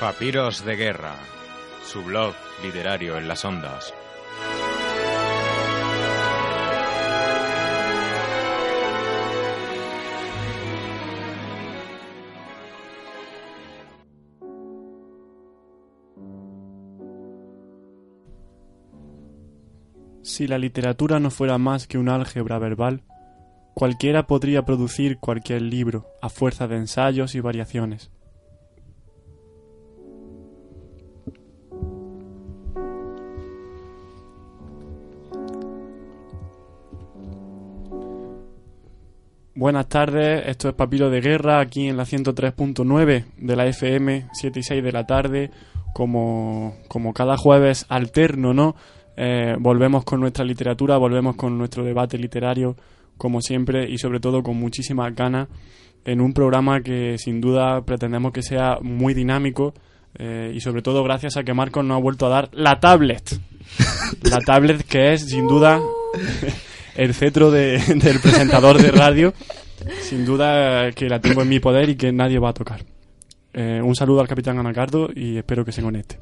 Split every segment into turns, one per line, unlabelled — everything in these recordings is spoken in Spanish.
Papiros de Guerra, su blog literario en las ondas.
Si la literatura no fuera más que un álgebra verbal, cualquiera podría producir cualquier libro a fuerza de ensayos y variaciones. Buenas tardes, esto es Papiro de Guerra aquí en la 103.9 de la FM, 7 y 6 de la tarde, como, como cada jueves alterno, ¿no? Eh, volvemos con nuestra literatura, volvemos con nuestro debate literario, como siempre, y sobre todo con muchísimas ganas, en un programa que sin duda pretendemos que sea muy dinámico, eh, y sobre todo gracias a que Marcos nos ha vuelto a dar la tablet. la tablet que es sin duda el cetro de- del presentador de radio. Sin duda que la tengo en mi poder y que nadie va a tocar. Eh, un saludo al capitán Anacardo y espero que se conecte.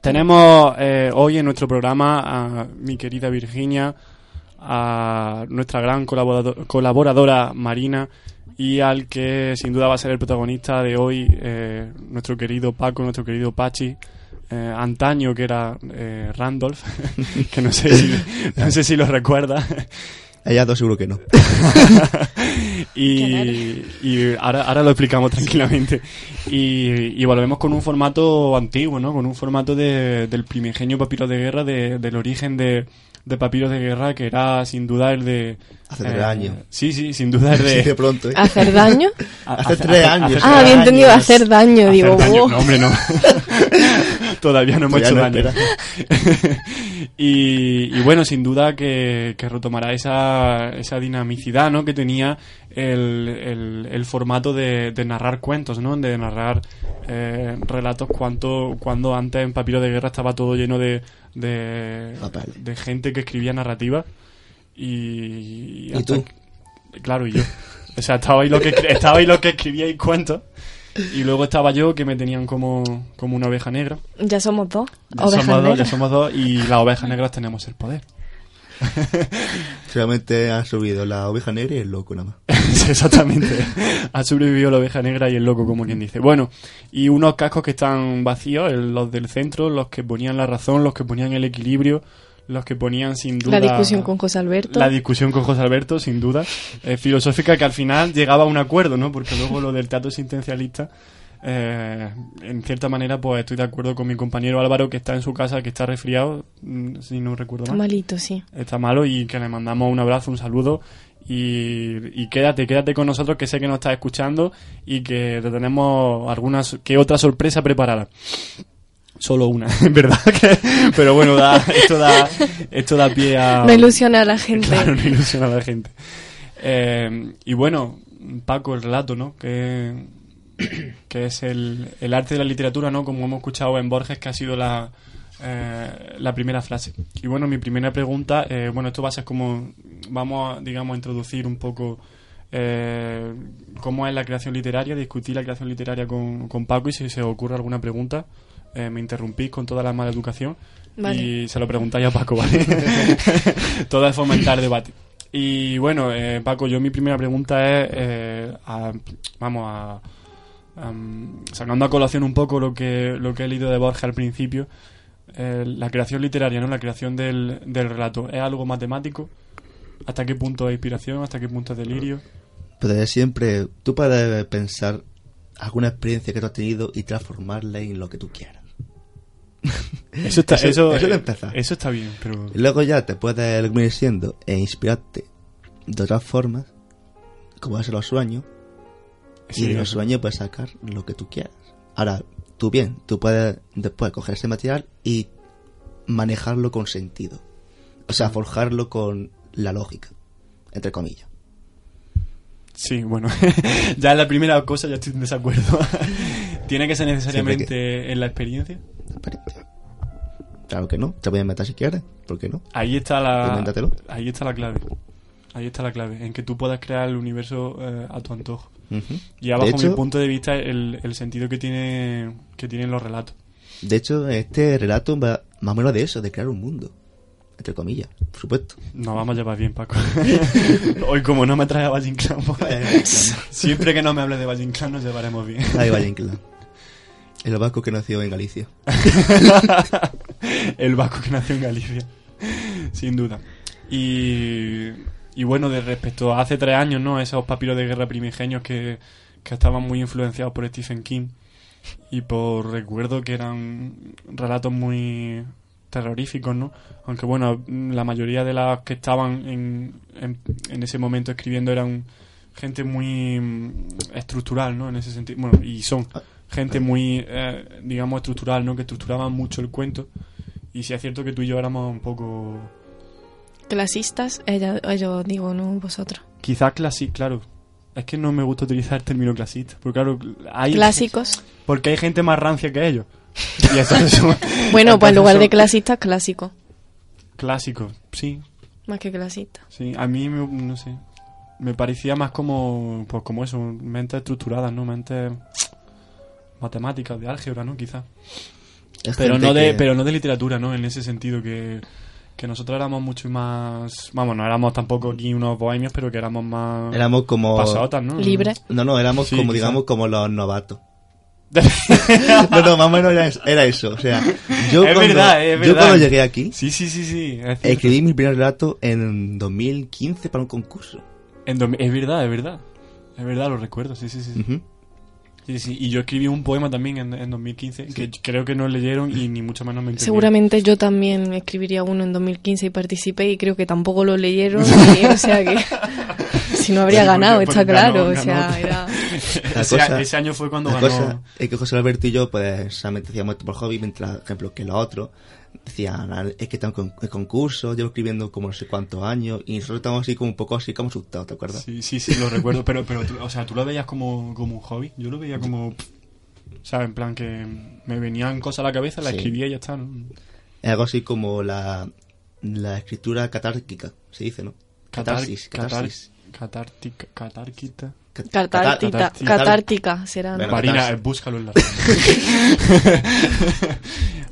Tenemos eh, hoy en nuestro programa a mi querida Virginia, a nuestra gran colaborado- colaboradora Marina y al que sin duda va a ser el protagonista de hoy, eh, nuestro querido Paco, nuestro querido Pachi, eh, antaño que era eh, Randolph, que no sé si, no sé si lo recuerda.
Ella dos seguro que no.
y, y ahora, ahora lo explicamos tranquilamente. Y, y volvemos con un formato antiguo, ¿no? Con un formato de, del primigenio papiro de guerra, de- del origen de, de papiros de guerra, que era sin duda el de... eh,
Hace tres años.
Sí, sí, sin duda el de...
Sí, de pronto, ¿eh?
¿Hacer daño?
Hace tres años.
Ah, había entendido hacer daño.
Hacer
Digo,
daño.
"Oh".
No, hombre, no. Todavía no hemos hecho
no
daño. y, y bueno, sin duda que, que retomará esa, esa dinamicidad ¿no? que tenía el, el, el formato de, de narrar cuentos, ¿no? de narrar eh, relatos cuanto, cuando antes en Papiro de Guerra estaba todo lleno de, de, gente que escribía narrativa. Y,
¿Y
hasta
tú?
que- claro, y yo. O sea, estaba ahí lo que, estaba ahí lo que escribía y cuentos. Y luego estaba yo, que me tenían como, como una oveja negra.
Ya somos dos.
Ya
Ovejas
somos dos, ya
negras.
somos dos, y las ovejas negras tenemos el poder.
Solamente ha subido la oveja negra y el loco nada más.
Exactamente. Ha sobrevivido la oveja negra y el loco, como quien dice. Bueno, y unos cascos que están vacíos, los del centro, los que ponían la razón, los que ponían el equilibrio, los que ponían sin duda...
La discusión con José Alberto.
La discusión con José Alberto, sin duda. eh, filosófica que al final llegaba a un acuerdo, ¿no? Porque luego lo del teatro existencialista... eh, en cierta manera, pues estoy de acuerdo con mi compañero Álvaro que está en su casa, que está resfriado, mm, si no recuerdo
Está
mal
malito, sí.
está malo y que le mandamos un abrazo, un saludo y, y quédate, quédate con nosotros que sé que nos estás escuchando y que te tenemos alguna que otra sorpresa preparada. Solo una, en verdad que, pero bueno, da, esto da, esto da pie a,
No ilusiona a la gente.
Claro, no ilusiona a la gente. Eh, y bueno, Paco, el relato, ¿no? Que, que es el, el arte de la literatura, ¿no? Como hemos escuchado en Borges, que ha sido la, eh, la primera frase. Y bueno, mi primera pregunta, eh, bueno, esto va a ser como, vamos a, digamos, a introducir un poco eh, cómo es la creación literaria, discutir la creación literaria con, con Paco y si se os ocurre alguna pregunta, eh, me interrumpís con toda la mala educación
Vale.
y se lo preguntáis a Paco, ¿vale? Todo es fomentar debate. Y bueno, eh, Paco, yo mi primera pregunta es, eh, a- vamos a, am, sacando a colación un poco lo que, lo que he leído de Borges al principio, eh, la creación literaria, ¿no? La creación del, del relato, ¿es algo matemático? ¿Hasta qué punto es inspiración? ¿Hasta qué punto es delirio?
Pero siempre, tú puedes pensar alguna experiencia que tú has tenido y transformarla en lo que tú quieras.
Eso está,
Eso-
eso,
eso de
eh,
empezar.
eso está bien, pero
luego ya te puedes venir siendo e inspirarte de otras formas, como es los sueños,
sí,
y de los sueños puedes sacar lo que tú quieras. Ahora, tú bien, tú puedes después coger ese material y manejarlo con sentido. O sea, forjarlo con la lógica, entre comillas.
Sí, bueno, ya en la primera cosa ya estoy en desacuerdo. ¿Tiene que ser necesariamente en la experiencia?
Experiencia. Claro que no, te a meter si quieres, ¿por qué no?
Ahí está la
Invéntatelo.
ahí está la clave. Ahí está la clave, en que tú puedas crear el universo eh, a tu antojo. Y ya
De
bajo
hecho-
mi punto de vista el, el sentido que tiene que tienen los relatos.
De hecho, este relato va más o menos de eso, de crear un mundo. Entre comillas, por supuesto.
Nos vamos a llevar bien, Paco. Hoy como no me trae a Valle Inclán, pues, siempre que no me hable de Valle Inclán nos llevaremos bien.
Ahí va Inclán. El vasco que nació en Galicia.
el vasco que nació en Galicia, sin duda. Y, y bueno, de respecto a hace tres años, ¿no? Esos papiros de guerra primigenios que, que estaban muy influenciados por Stephen King y por recuerdo que eran relatos muy terroríficos, ¿no? Aunque bueno, la mayoría de las que estaban en, en, en ese momento escribiendo eran gente muy estructural, ¿no? En ese sentido, bueno, y son gente muy, eh, digamos, estructural, ¿no? Que estructuraban mucho el cuento. Y sí es cierto que tú y yo éramos un poco...
Clasistas, ella, yo digo, no vosotros.
Quizás clásicos, claro. Es que no me gusta utilizar el término clasista. Porque claro, hay...
Clásicos.
Porque hay gente más rancia que ellos. Y entonces son-
Bueno, pues en lugar de clasistas, clásicos.
Clásicos, sí.
Más que clasistas.
Sí, a mí, me, no sé, me parecía más como, pues como eso, mentes estructuradas, ¿no? Mentes matemáticas, de álgebra, ¿no? Quizás.
Es
Pero no, de,
que-
pero no de literatura, ¿no? En ese sentido que, que nosotros éramos mucho más... Vamos, no éramos tampoco aquí unos bohemios, pero que éramos más...
Éramos como...
pasotas, ¿no?
Libre.
No, no, éramos
Sí,
como,
quizá.
digamos, como los novatos. no, no, más o menos era, era eso. O sea, yo,
Es
cuando,
verdad, es
yo cuando llegué aquí,
Sí, sí, sí, sí. es
escribí mi primer relato en 2015 para un concurso.
En es verdad, es verdad. Es verdad, lo recuerdo, sí, sí, sí.
Ujú.
Sí, sí. Y yo escribí un poema también en, en 2015 que creo que no leyeron y ni mucho menos me entendieron.
Seguramente yo también escribiría uno en 2015 y participé y creo que tampoco lo leyeron. y, o sea que si no habría
Sí,
ganado,
porque
está claro.
ganó-
o
ganó.
sea, era...
La
ese,
cosa-
ese año fue cuando
La
ganó...
cosa es que José Alberto y yo, pues, solamente hacíamos esto por hobby, mientras, por ejemplo, que los otros decían, "Ah, es que están con el concurso, llevo escribiendo como no sé cuántos años, y nosotros estamos así como un poco así como asustados, ¿te acuerdas?
Sí, sí, sí, lo recuerdo, pero, pero tú, o sea, tú lo veías como, como un hobby. Yo lo veía como... O sea, en plan que me venían cosas a la cabeza, la
Sí.
escribía y ya está, ¿no?
Es algo así como la, la escritura catárquica, se dice, ¿no? Catarsis,
Catar-
catarsis.
Catártica, catárquita.
Cat-
Catártica, catártica será.
Marina, búscalo en la...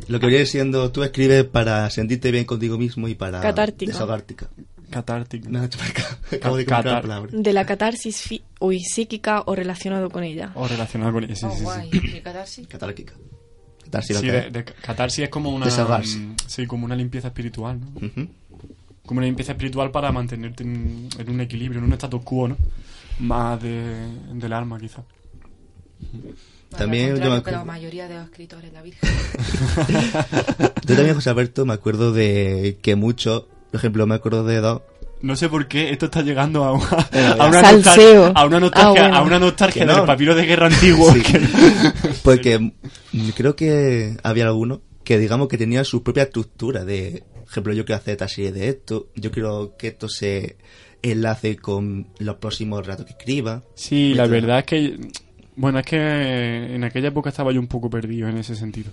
Lo que viene siendo, tú escribes para sentirte bien contigo mismo y para
Catártica.
desahogártica.
catártica.
No, acabo de
Catar-
palabra.
De la catarsis fi- uy, psíquica o relacionado con ella.
O relacionado con ella, sí,
Oh,
sí, sí.
guay. ¿Y catarsis?
Catárquica. Catarsis,
Sí, de, de catarsis es como una...
Desahogarse.
mm, Sí, como una limpieza espiritual, ¿no? Como una limpieza espiritual para mantenerte en, en un equilibrio, en un status quo, ¿no? Más de, del alma,
También yo me
que la
acuerdo-
mayoría de los escritores, la Virgen.
Yo también, José Alberto, me acuerdo de que muchos, por ejemplo, me acuerdo de dos.
No sé por qué esto está llegando a una,
Era
a una
Salseo.
nostalgia, a una nostalgia,
Ah, bueno.
a una nostalgia
Que no.
del papiro de guerra antiguo.
Sí.
que-
Porque mm, creo que había algunos que, digamos, que tenían su propia estructura de, por ejemplo, yo quiero hacer esta serie de esto, yo quiero que esto se enlace con los próximos relatos que escriba.
Sí, la verdad es que... Bueno, es que en aquella época estaba yo un poco perdido en ese sentido.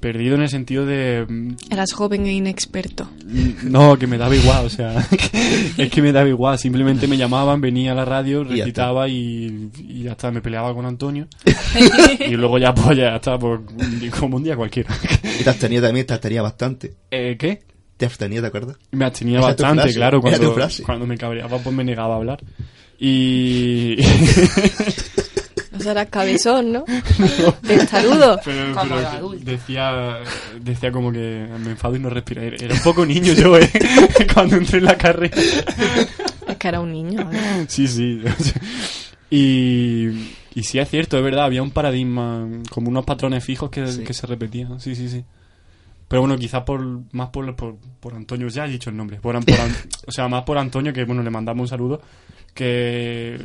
Perdido en el sentido de... mm,
Eras joven e inexperto.
No, que me daba igual, o sea, es que me daba igual, simplemente me llamaban, venía a la radio, recitaba y, y ya está, me peleaba con Antonio y luego ya pues ya está, pues, como un día cualquiera.
Y te abstenía también, te abstenía bastante.
Eh, ¿Qué?
Te abstenía, ¿te acuerdas?
Me abstenía
Esa
bastante,
frase,
claro, cuando, cuando me cabreaba pues me negaba a hablar. Y...
Serás cabezón, ¿no? Testarudo.
Pero, decía, decía como que me enfado y no respira. Era un poco niño yo, ¿eh? Cuando entré en la carrera.
Es que era un niño. ver.
Sí, sí. Y, y sí es cierto, es verdad, había un paradigma, como unos patrones fijos que,
Sí.
que se repetían. Sí, sí, sí. Pero bueno, quizás por, más por, por, por Antonio, ya he dicho el nombre. Por, por An- o sea, más por Antonio, que bueno, le mandamos un saludo. Que.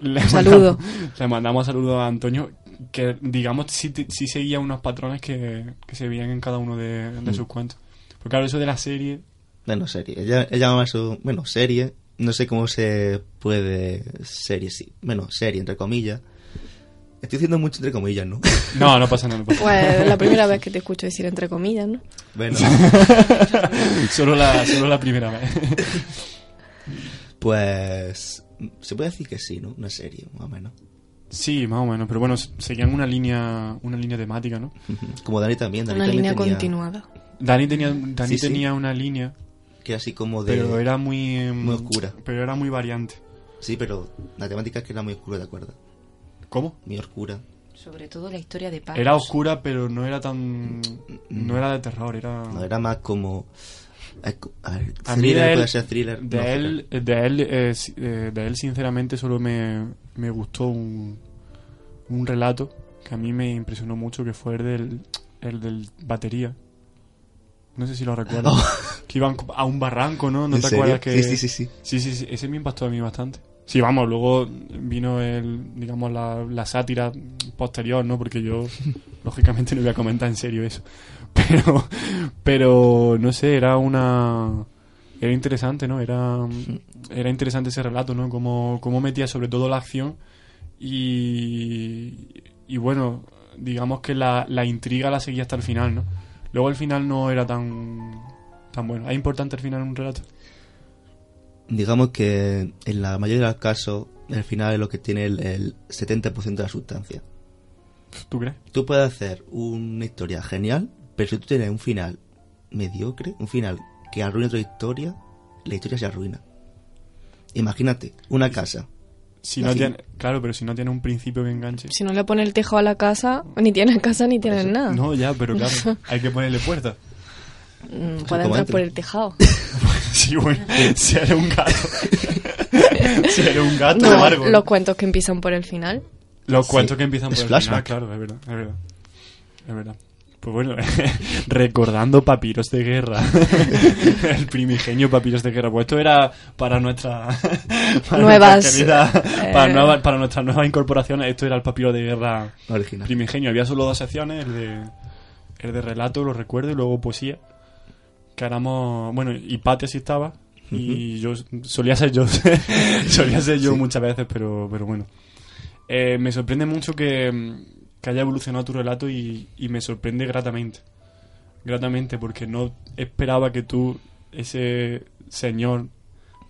Le
Saludo.
mandamos- le mandamos saludo a Antonio, que digamos sí, sí seguía unos patrones que, que se veían en cada uno de, de
Mm.
sus cuentos. Porque claro, eso de la serie.
Bueno, serie. Ella, ella llama eso, bueno, serie. No sé cómo se puede. Serie, sí. Bueno, serie, entre comillas. Estoy diciendo mucho entre comillas, ¿no?
No, no pasa nada. No pasa
Pues la primera vez que te escucho decir entre comillas, ¿no?
Bueno,
solo, la, solo la primera vez.
pues. Se puede decir que sí, ¿no? Una serie, más o menos.
Sí, más o menos, pero bueno, seguían una línea, una línea temática, ¿no?
Como Dani también. Dani
Una
también
línea
tenía-
continuada.
Dani tenía, Dani
Sí, sí.
tenía una línea,
Que era así como de.
pero era muy,
muy oscura.
Pero era muy variante.
Sí, pero la temática es que era muy oscura, ¿de acuerdo?
¿Cómo?
Muy oscura.
Sobre todo la historia de Paz.
Era oscura, pero no era tan, no era de terror, era.
No, era más como. A ver,
A mí de él,
thriller.
de
no,
él, de él, eh, eh, de él, sinceramente, solo me, me gustó un, un relato que a mí me impresionó mucho, que fue el del, el del batería. No sé si lo recuerdas. Que iban a un barranco, ¿no? ¿No
¿En
te
serio?
acuerdas que...?
Sí, sí, sí, sí.
Sí, sí, sí, ese me impactó a mí bastante. Sí, vamos, luego vino el, digamos, la, la sátira posterior, ¿no? Porque yo, lógicamente, no voy a comentar en serio eso. Pero, pero, no sé, era una... Era interesante, ¿no? Era, era interesante ese relato, ¿no? Cómo, cómo metía sobre todo la acción y, y bueno, digamos que la, la intriga la seguía hasta el final, ¿no? Luego el final no era tan, tan bueno. ¿Es importante el final en un relato?
Digamos que en la mayoría de los casos, el final es lo que tiene el, el 70% de la sustancia.
¿Tú crees?
Tú puedes hacer una historia genial, pero si tú tienes un final mediocre, un final que arruina otra historia, la historia se arruina. Imagínate, una casa.
Si no tiene, claro, pero si no tiene un principio que enganche.
Si no le pone el tejado a la casa, ni tienes casa ni tienes
Eso.
nada.
No, ya, pero claro, hay que ponerle puerta.
Mm, Puede entrar por el tejado.
Sí, bueno, si eres un gato. si eres un gato
No,
largo.
los cuentos que empiezan por el final.
Los
Sí.
cuentos que empiezan por
Es
el final,
flashback.
claro, es verdad, es verdad. Es verdad. Pues bueno, recordando papiros de guerra. el primigenio papiros de guerra. Pues esto era para nuestra para
Nuevas,
nuestra querida-
eh,
para, nueva- para nuestras nuevas incorporaciones, esto era el papiro de guerra
Original.
primigenio. Había solo dos secciones, el de, el de relato, lo recuerdo, y luego poesía. Que éramos, bueno, y Pati así estaba. Y yo solía ser yo, solía ser yo
Sí.
muchas veces, pero, pero bueno. Eh, me sorprende mucho que, que haya evolucionado tu relato y, y me sorprende gratamente. Gratamente, porque no esperaba que tú, ese señor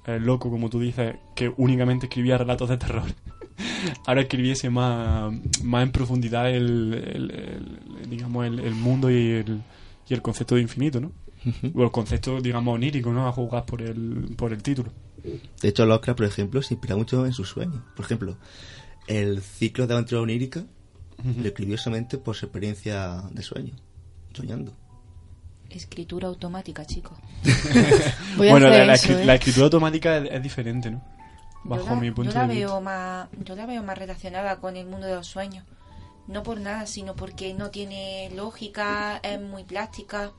eh, loco, como tú dices, que únicamente escribía relatos de terror, ahora escribiese más, más en profundidad el, el- el- digamos, el, el mundo y el, y el concepto de infinito, ¿no? O el concepto, digamos, onírico, ¿no? A jugar por el, por el título.
De hecho, Lovecraft, por ejemplo, se inspira mucho en sus sueños. Por ejemplo, el ciclo de aventura onírica lo escribió solamente por su experiencia de sueño, soñando.
Escritura automática, chicos.
Voy a
bueno, la, la
eso,
escri-
¿eh?
la escritura automática es, es diferente, ¿no? Bajo
yo la,
mi punto
yo la
de vista.
veo más yo la veo más relacionada con el mundo de los sueños no por nada sino porque no tiene lógica es muy plástica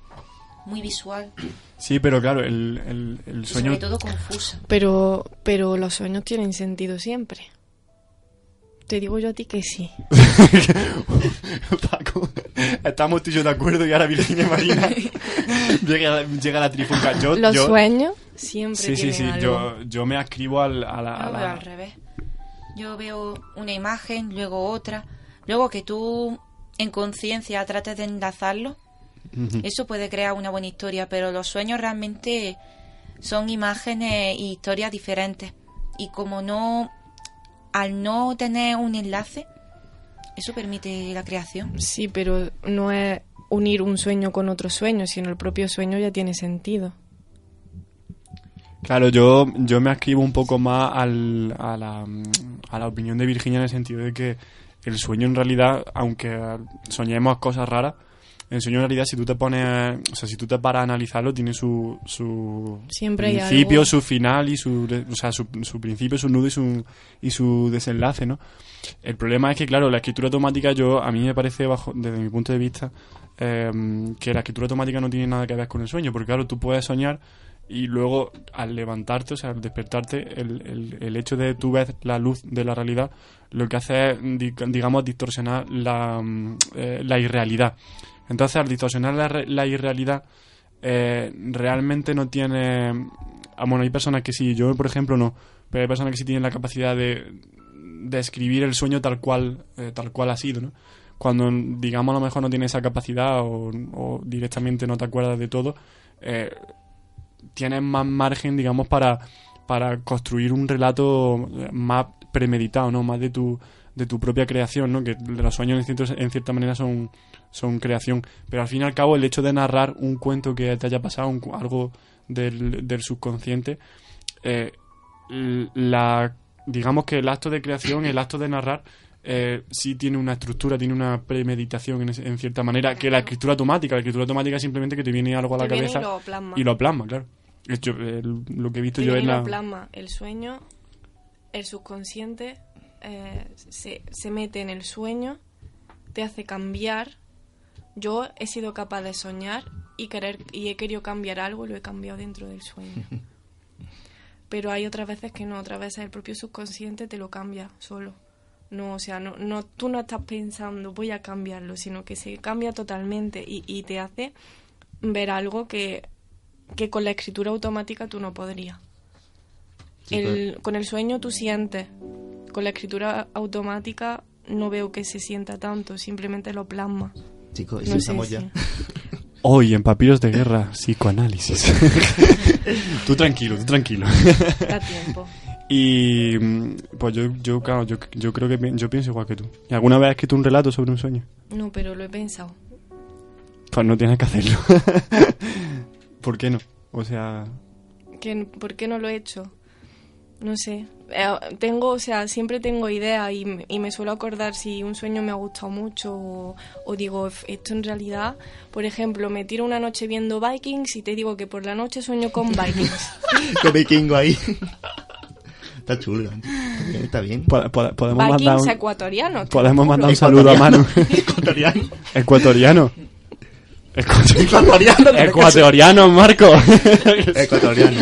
muy visual
Sí, pero claro, el, el, el
y
sueño...
sobre todo confusa
Pero, pero los sueños tienen sentido siempre. Te digo yo a ti que sí.
Paco, estamos tú y yo de acuerdo y ahora Virginia Marina llega, llega la trifulca. Yo,
Los
yo,
sueños siempre
Sí, sí,
tienen
sí,
algo.
yo, yo me ascribo al, a la... a
yo lo veo
la-
al revés yo veo una imagen luego otra luego que tú en conciencia trates de enlazarlo eso puede crear una buena historia pero los sueños realmente son imágenes y historias diferentes y como no al no tener un enlace eso permite la creación
Sí, pero no es unir un sueño con otro sueño, sino el propio sueño ya tiene sentido.
Claro, yo, yo me escribo un poco más al, a, la, a la opinión de Virginia en el sentido de que el sueño en realidad, aunque soñemos cosas raras, el sueño en realidad si tú te pones, o sea, si tú te paras a analizarlo, tiene su, su
Siempre
principio, su final y su, o sea, su, su principio, su nudo y su, y su desenlace, ¿no? El problema es que, claro, la escritura automática yo, a mí me parece, bajo, desde mi punto de vista, eh, que la escritura automática no tiene nada que ver con el sueño, porque claro, tú puedes soñar y luego al levantarte, o sea, al despertarte, el, el, el hecho de tú ves la luz de la realidad, lo que hace es, di- digamos, distorsionar la, eh, la irrealidad. Entonces, al distorsionar la, la irrealidad, eh, realmente no tiene... ah, Bueno, hay personas que sí, yo por ejemplo no, pero hay personas que sí tienen la capacidad de, de escribir el sueño tal cual, eh, tal cual ha sido, ¿no? Cuando, digamos, a lo mejor no tienes esa capacidad o, o directamente no te acuerdas de todo, eh, tienes más margen, digamos, para, para construir un relato más premeditado, ¿no? Más de tu, de tu propia creación, ¿no? Que los sueños en, cierta manera son, son creación. Pero al fin y al cabo, el hecho de narrar un cuento que te haya pasado, un algo del, del subconsciente, eh, la, digamos que el acto de creación, el acto de narrar, eh, sí tiene una estructura, tiene una premeditación en, cierta manera, que la escritura automática, la escritura automática es simplemente que te viene algo a la
Te viene y
cabeza
lo plasma.
y lo plasma, claro. Es el- lo que he visto
Te
yo
y
la...
plasma. El sueño, el subconsciente eh, se, se mete en el sueño, te hace cambiar. Yo he sido capaz de soñar y querer y he querido cambiar algo y lo he cambiado dentro del sueño. Pero hay otras veces que no, otras veces el propio subconsciente te lo cambia solo. No, o sea, no, no, tú no estás pensando voy a cambiarlo, sino que se cambia totalmente y, y te hace ver algo que, que con la escritura automática tú no podrías.
Sí,
El- con el sueño tú sientes, con la escritura automática no veo que se sienta tanto, simplemente lo plasma.
Chicos,
No
estamos ya.
Hoy en Papiros de Guerra, psicoanálisis. tú tranquilo, tú tranquilo.
Da tiempo.
y pues yo, yo, claro, yo, yo creo que yo pienso igual que tú. ¿Y alguna vez has escrito un relato sobre un sueño?
No, pero lo he pensado.
Pues no tienes que hacerlo. ¿Por qué no? O sea,
que ¿Por qué no lo he hecho? No sé. Eh, tengo, o sea, siempre tengo ideas y, me- y me suelo acordar si un sueño me ha gustado mucho o, o digo, "F- esto en realidad, por ejemplo, me tiro una noche viendo Vikings y te digo que por la noche sueño con Vikings.
Con vikingo ahí. Está chulo. Está bien, Está bien.
po- po- podemos mandar
Vikings
un,
ecuatorianos.
podemos mandar un saludo a Manu.
Ecuatoriano.
Ecuatoriano. Ecuatoriano.
Ecuatoriano.
Ecuatoriano, Marco.
Ecuatoriano.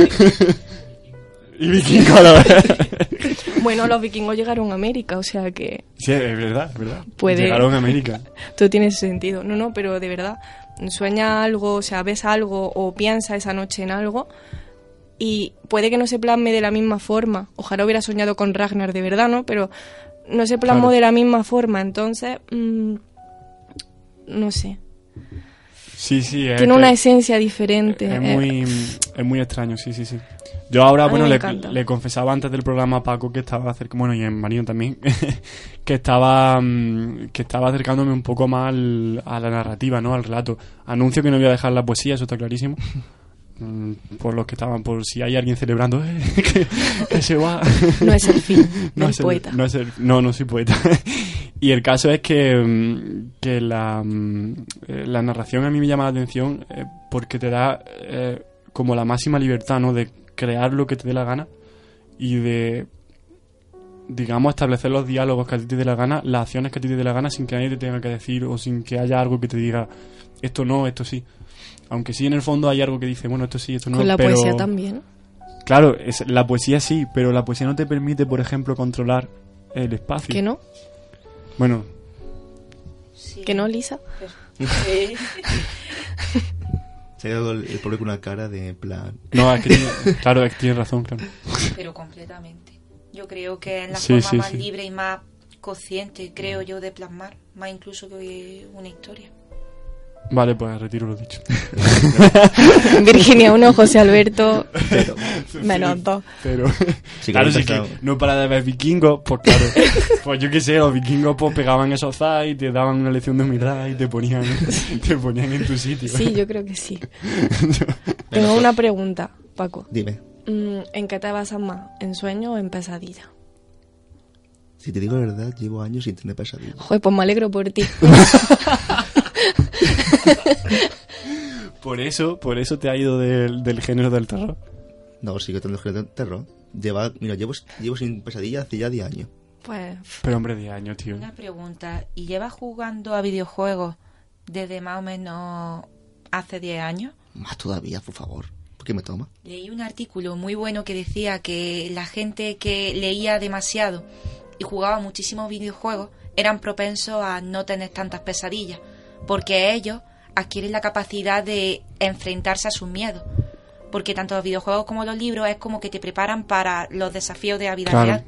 Y vikingo a la vez.
Bueno, los vikingos llegaron a América, o sea que
Sí, es verdad, es verdad.
Puede-
Llegaron a América.
todo tiene sentido. No, no, pero de verdad, sueña algo, o sea, ves algo o piensa esa noche en algo y puede que no se plasme de la misma forma. Ojalá hubiera soñado con Ragnar de verdad, ¿no? Pero no se plasmó
Claro.
de la misma forma, entonces, mm, no sé.
Sí, sí. Es
Tiene
que
una esencia diferente.
Es
eh,
muy, es muy extraño, sí, sí, sí. Yo ahora,
A
bueno, le, confesaba antes del programa a Paco que estaba acercando, bueno, y en Marino también, que estaba mm, que estaba acercándome un poco más al- a la narrativa, ¿no? Al relato. Anuncio que no voy a dejar la poesía, eso está clarísimo. Mm, Por los que estaban, por si hay alguien celebrando, "Eh, que, que se va.
no es el fin del
es el-
poeta.
no, es el- no, no soy poeta. y el caso es que, mm, que la, eh, la narración a mí me llama la atención eh, porque te da eh, como la máxima libertad, ¿no? De crear lo que te dé la gana y de, digamos, establecer los diálogos que a ti te dé la gana, las acciones que a ti te dé la gana sin que nadie te tenga que decir o sin que haya algo que te diga esto no, esto sí. Aunque sí en el fondo hay algo que dice, bueno, esto sí, esto no.
Con la
pero-
poesía también.
Claro, es, la poesía sí, pero la poesía no te permite, por ejemplo, controlar el espacio.
¿Que no?
Bueno,
Sí.
¿Que no, Lisa?
Sí.
Se ha quedado el, el pobre con una cara de plan.
no, es que tiene, claro, es que tienes razón, claro.
pero completamente. Yo creo que es la
Sí,
forma
sí,
más
sí.
libre y más consciente, creo yo, de plasmar, más incluso que una historia.
Vale, pues retiro lo dicho.
Virginia 1, José Alberto, menos dos.
Pero,
Sí,
claro,
que
no para de ver vikingos, pues claro. pues yo qué sé, los vikingos pues pegaban esos zas y te daban una lección de humildad y te ponían, te ponían en tu sitio.
Sí, yo creo que sí. Tengo una pregunta, Paco.
Dime.
Mm, ¿En qué te basas más? ¿En sueño o en pesadilla?
Si te digo la verdad, llevo años sin tener pesadillas.
Joder, pues me alegro por ti.
Por eso, por eso te ha ido del, del género del terror.
No, sigo teniendo género de terror. Lleva, mira, llevo, llevo sin pesadillas hace ya 10 años.
pues
Pero hombre, 10 años, tío.
Una pregunta. ¿Y llevas jugando a videojuegos desde más o menos hace 10 años?
Más todavía, por favor. ¿Por qué me toma?
Leí un artículo muy bueno que decía que la gente que leía demasiado y jugaba muchísimos videojuegos eran propensos a no tener tantas pesadillas, porque ellos adquieren la capacidad de enfrentarse a sus miedos. Porque tanto los videojuegos como los libros es como que te preparan para los desafíos de la vida
Claro.
real.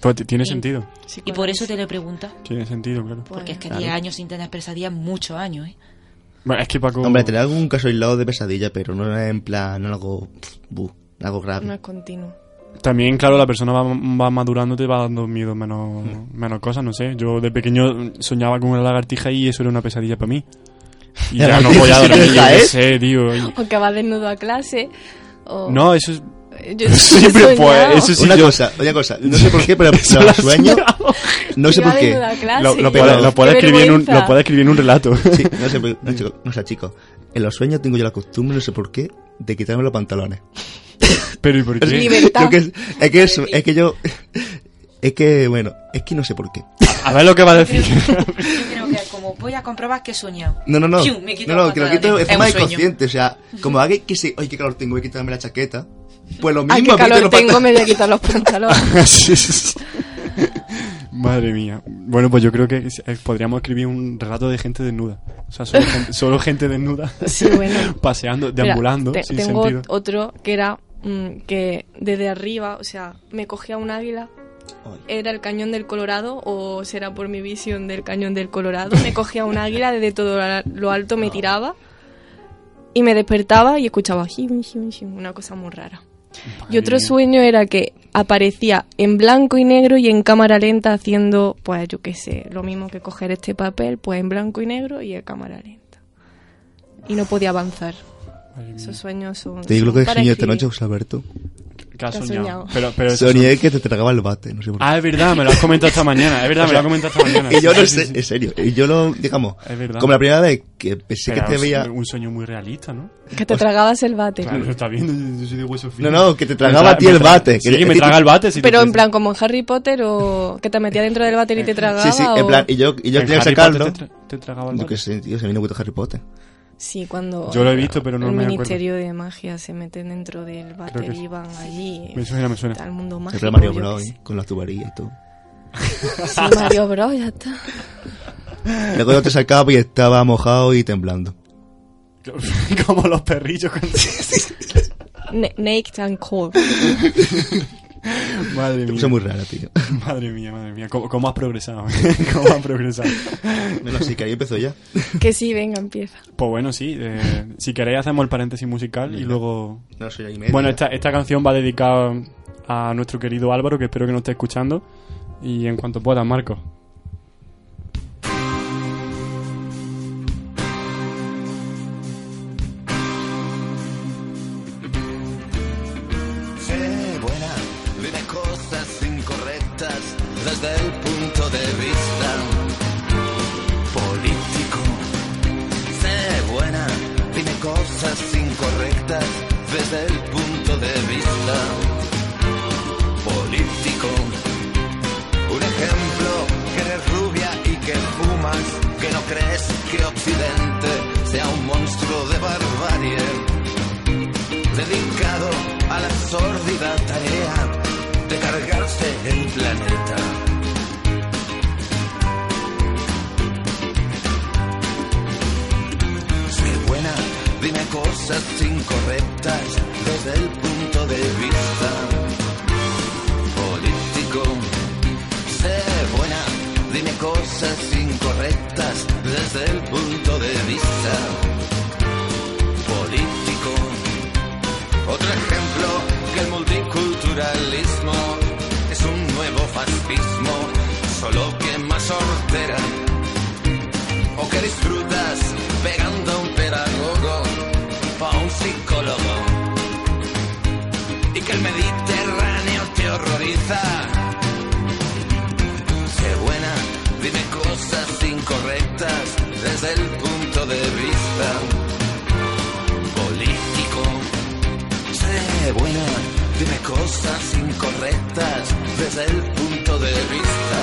Pues tiene
Y-
sentido.
Y por eso te lo pregunto.
Tiene sentido, claro.
Porque es que
Claro.
10 años sin tener pesadillas, muchos años, ¿eh?
Bueno, es que Paco...
Hombre, tener algún caso aislado de pesadilla, pero no en plan, no algo, pff, buh, algo grave.
no es continuo.
También, claro, la persona va, va madurando, te va dando miedo menos,
Mm.
menos cosas, no sé. Yo de pequeño soñaba con una lagartija y eso era una pesadilla para mí. Y ya no
lagartija
podía dormir, yo
¿eh?
sé, tío. y-
O que vas desnudo a clase. O...
No, eso es...
Yo
Siempre
soñado.
eso sí
una
yo-
cosa, una cosa, no sé por qué, pero
lo
sueños,
soñado.
no sé por qué.
a.
Lo, lo lo puede
Qué
escribir en un, lo puede escribir en un relato.
Sí, no sé, por- no, chico, no sé, chicos. En los sueños tengo yo la costumbre, no sé por qué, de quitarme los pantalones.
Pero ¿y por qué?
Libertad.
Que- es que eso, es que yo, es que, bueno, es que no sé por qué.
A ver lo que va a decir.
Yo creo que como voy a comprobar que he soñado.
No, no, no.
Me quito
no, no, que lo quito de
Es
forma inconsciente. O sea, como haga que se, ay, qué calor tengo, voy a quitarme la chaqueta. Pues lo mismo
Ay, qué calor tengo, me voy a quitar los pantalones.
Sí, sí, sí. Madre mía. Bueno, pues yo creo que eh, podríamos escribir un relato de gente desnuda. O sea, solo gente, solo gente desnuda.
Sí, bueno.
Paseando,
Mira,
deambulando,
te-
sin
tengo
sentido.
otro que era mm, que desde arriba, o sea, me cogía un águila. Era el cañón del Colorado, o será por mi visión del cañón del Colorado. Me cogía un águila desde todo lo alto, me tiraba y me despertaba y escuchaba una cosa muy rara. Y otro
mía.
sueño era que aparecía en blanco y negro y en cámara lenta haciendo, pues yo qué sé, lo mismo que coger este papel, pues en blanco y negro y en cámara lenta. Y no podía avanzar.
Madre mía.
Esos sueños son...
Te digo lo que soñé esta noche, José Alberto.
¿Qué has
¿Qué has
soñado?
soñado?
Pero, pero
Soñé
son-
que te tragaba el bate, no sé por qué.
Ah, es verdad, me lo has comentado esta mañana. Es verdad, me lo has comentado esta mañana.
y yo no sé, en serio. Y yo lo, digamos,
Es verdad.
como la primera vez que pensé
Pero
que te veía.
un sueño muy realista, ¿no?
Que te tragabas el bate.
Claro, está viendo, yo- yo soy de hueso fino.
No, no, que te tragaba
tra-
a ti el bate.
Sí,
que
que me
te-
traga el bate. si
Pero en plan como en Harry Potter o que te metía dentro del váter y te tragaba.
Sí, sí, en
o-
plan, y yo, y yo que
Potter
sacarlo.
Te, tra- te tragaba el bate.
que sé, tío, se me gusta Harry Potter.
Sí, cuando
Yo lo he visto, pero no
el
me acuerdo.
Ministerio de Magia se meten dentro del váter y van allí.
Me suena, me suena.
Está el mundo mágico.
Mario Bros. ¿eh? con las tuberías y todo.
Sí, Mario Bros, ya está.
Luego te sacaba y estaba mojado y temblando.
Como los perrillos. cuando-
Naked and cold.
Madre
Te
mía.
puse muy rara, tío.
Madre mía, madre mía. ¿Cómo, cómo has progresado? ¿Cómo has progresado?
Bueno, sí, que ahí empezó ya.
Que sí, venga, empieza.
Pues bueno, sí. eh, si queréis hacemos el paréntesis musical y luego...
No soy ahí medio.
Bueno, esta, esta canción va dedicada a nuestro querido Álvaro, que espero que nos esté escuchando. Y en cuanto pueda, Marco.
Desde el punto de vista político. Sé buena, dime cosas incorrectas desde el punto de vista político. Un ejemplo, que eres rubia y que fumas, que no crees que Occidente sea un monstruo de barbarie dedicado a la sórdida tarea de cargarse el planeta. Multiculturalismo es un nuevo fascismo, solo que más hortera. O que disfrutas pegando a un pedagogo o a un psicólogo. Y que risa. Sé buena, dime cosas incorrectas desde el punto de vista político. Sé buena, dime cosas incorrectas desde el punto de vista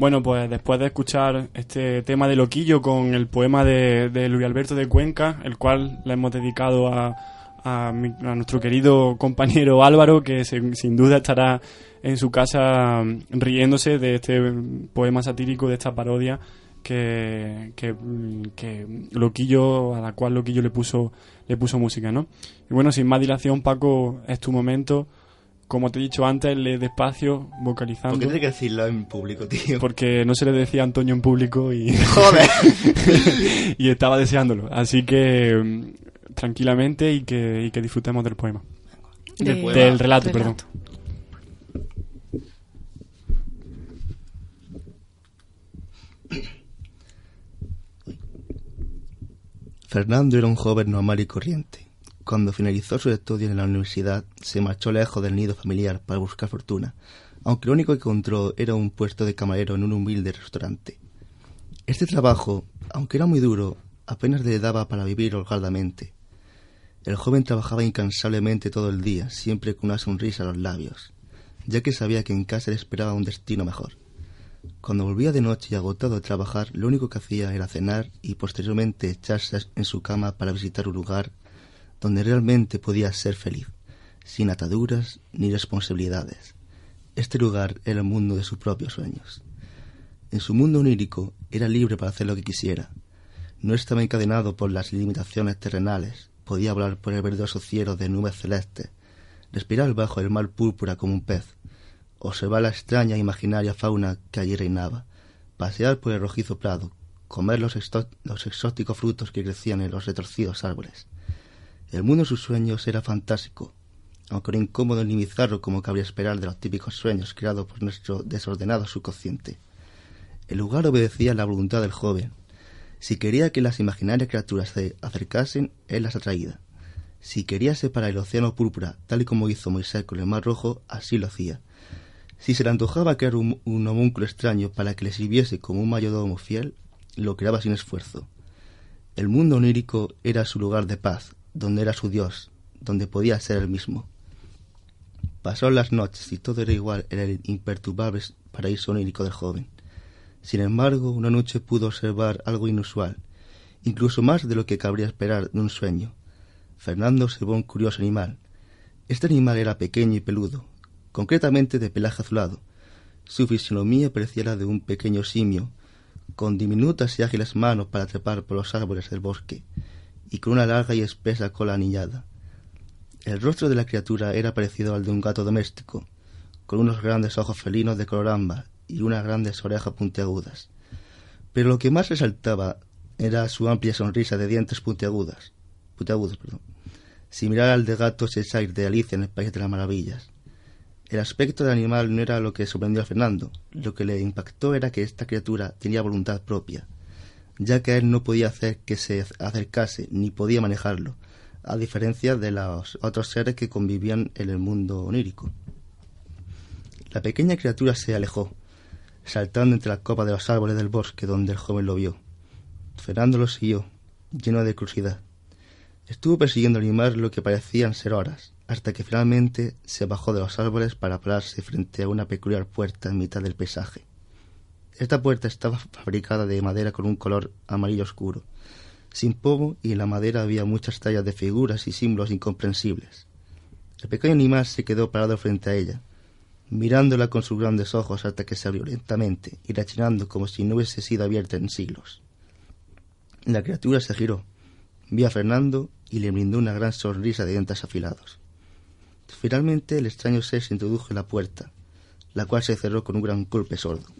Bueno, pues después de escuchar este tema de Loquillo con el poema de, de Luis Alberto de Cuenca, el cual le hemos dedicado a, a, mi- a nuestro querido compañero Álvaro, que se- sin duda estará en su casa mm, riéndose de este poema satírico, de esta parodia que, que, mm, que Loquillo, a la cual Loquillo le puso, le puso música, ¿no? Y bueno, sin más dilación, Paco, es tu momento. Como te he dicho antes, lee despacio, vocalizando.
¿Por qué tienes que decirlo en público, tío?
Porque no se le decía a Antonio en público y,
Joder.
y estaba deseándolo. Así que mm, tranquilamente y que, y que disfrutemos del poema.
De-
Del- del relato,
relato.
perdón.
Fernando era un joven normal y corriente. Cuando finalizó sus estudios en la universidad, se marchó lejos del nido familiar para buscar fortuna, aunque lo único que encontró era un puesto de camarero en un humilde restaurante. Este trabajo, aunque era muy duro, apenas le daba para vivir holgadamente. El joven trabajaba incansablemente todo el día, siempre con una sonrisa a los labios, ya que sabía que en casa le esperaba un destino mejor. Cuando volvía de noche y agotado de trabajar, lo único que hacía era cenar y posteriormente echarse en su cama para visitar un lugar donde realmente podía ser feliz, sin ataduras ni responsabilidades. Este lugar era el mundo de sus propios sueños. En su mundo onírico era libre para hacer lo que quisiera. No estaba encadenado por las limitaciones terrenales, podía volar por el verdoso cielo de nubes celestes, respirar bajo el mar púrpura como un pez, observar la extraña e imaginaria fauna que allí reinaba, pasear por el rojizo prado, comer los, exóticos frutos que crecían en los retorcidos árboles. El mundo de sus sueños era fantástico, aunque no incómodo ni bizarro como cabría esperar de los típicos sueños creados por nuestro desordenado subconsciente. El lugar obedecía a la voluntad del joven. Si quería que las imaginarias criaturas se acercasen, él las atraía. Si quería separar el océano púrpura, tal y como hizo Moisés con el mar rojo, así lo hacía. Si se le antojaba crear un, un homúnculo extraño para que le sirviese como un mayordomo fiel, lo creaba sin esfuerzo. El mundo onírico era su lugar de paz, donde era su Dios, donde podía ser él mismo. Pasó las noches y todo era igual en el imperturbable paraíso onírico del joven. Sin embargo, una noche pudo observar algo inusual, incluso más de lo que cabría esperar de un sueño. Fernando observó un curioso animal. Este animal era pequeño y peludo, concretamente de pelaje azulado. Su fisonomía parecía la de un pequeño simio, con diminutas y ágiles manos para trepar por los árboles del bosque, y con una larga y espesa cola anillada. El rostro de la criatura era parecido al de un gato doméstico, con unos grandes ojos felinos de color ámbar y unas grandes orejas puntiagudas. Pero lo que más resaltaba era su amplia sonrisa de dientes puntiagudas, puntiagudos, perdón, similar al de gato Cheshire de Alicia en el País de las Maravillas. El aspecto del animal no era lo que sorprendió a Fernando. Lo que le impactó era que esta criatura tenía voluntad propia, ya que él no podía hacer que se acercase ni podía manejarlo, a diferencia de los otros seres que convivían en el mundo onírico. La pequeña criatura se alejó, saltando entre las copas de los árboles del bosque donde el joven lo vio. Fernando lo siguió, lleno de curiosidad. Estuvo persiguiendo al animal lo que parecían ser horas, hasta que finalmente se bajó de los árboles para pararse frente a una peculiar puerta en mitad del paisaje. Esta puerta estaba fabricada de madera con un color amarillo oscuro, sin pomo y en la madera había muchas tallas de figuras y símbolos incomprensibles. El pequeño animal se quedó parado frente a ella, mirándola con sus grandes ojos hasta que se abrió lentamente y rechinando como si no hubiese sido abierta en siglos. La criatura se giró, vio a Fernando y le brindó una gran sonrisa de dientes afilados. Finalmente el extraño ser se introdujo en la puerta, la cual se cerró con un gran golpe sordo.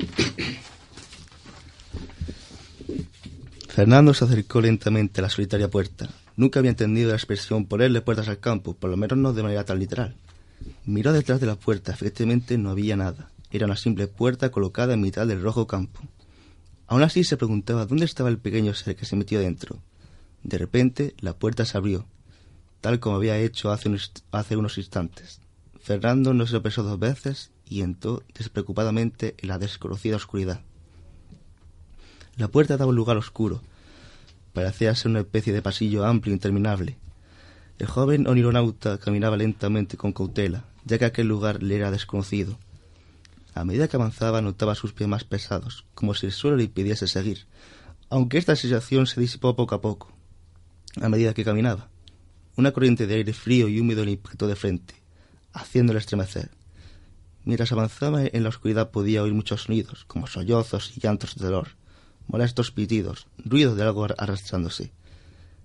Fernando se acercó lentamente a la solitaria puerta. Nunca había entendido la expresión ponerle puertas al campo, por lo menos no de manera tan literal. Miró detrás de la puerta, efectivamente no había nada. Era una simple puerta colocada en mitad del rojo campo. Aún así se preguntaba dónde estaba el pequeño ser que se metió dentro. De repente la puerta se abrió, tal como había hecho hace unos, hace unos instantes. Fernando no se lo pensó dos veces y entró despreocupadamente en la desconocida oscuridad. La puerta daba un lugar oscuro. Parecía ser una especie de pasillo amplio e interminable. El joven onironauta caminaba lentamente con cautela, ya que aquel lugar le era desconocido. A medida que avanzaba notaba sus pies más pesados, como si el suelo le impidiese seguir, aunque esta sensación se disipó poco a poco, a medida que caminaba. Una corriente de aire frío y húmedo le impactó de frente, haciéndole estremecer. Mientras avanzaba en la oscuridad podía oír muchos sonidos, como sollozos y llantos de dolor, molestos pitidos, ruidos de algo arrastrándose.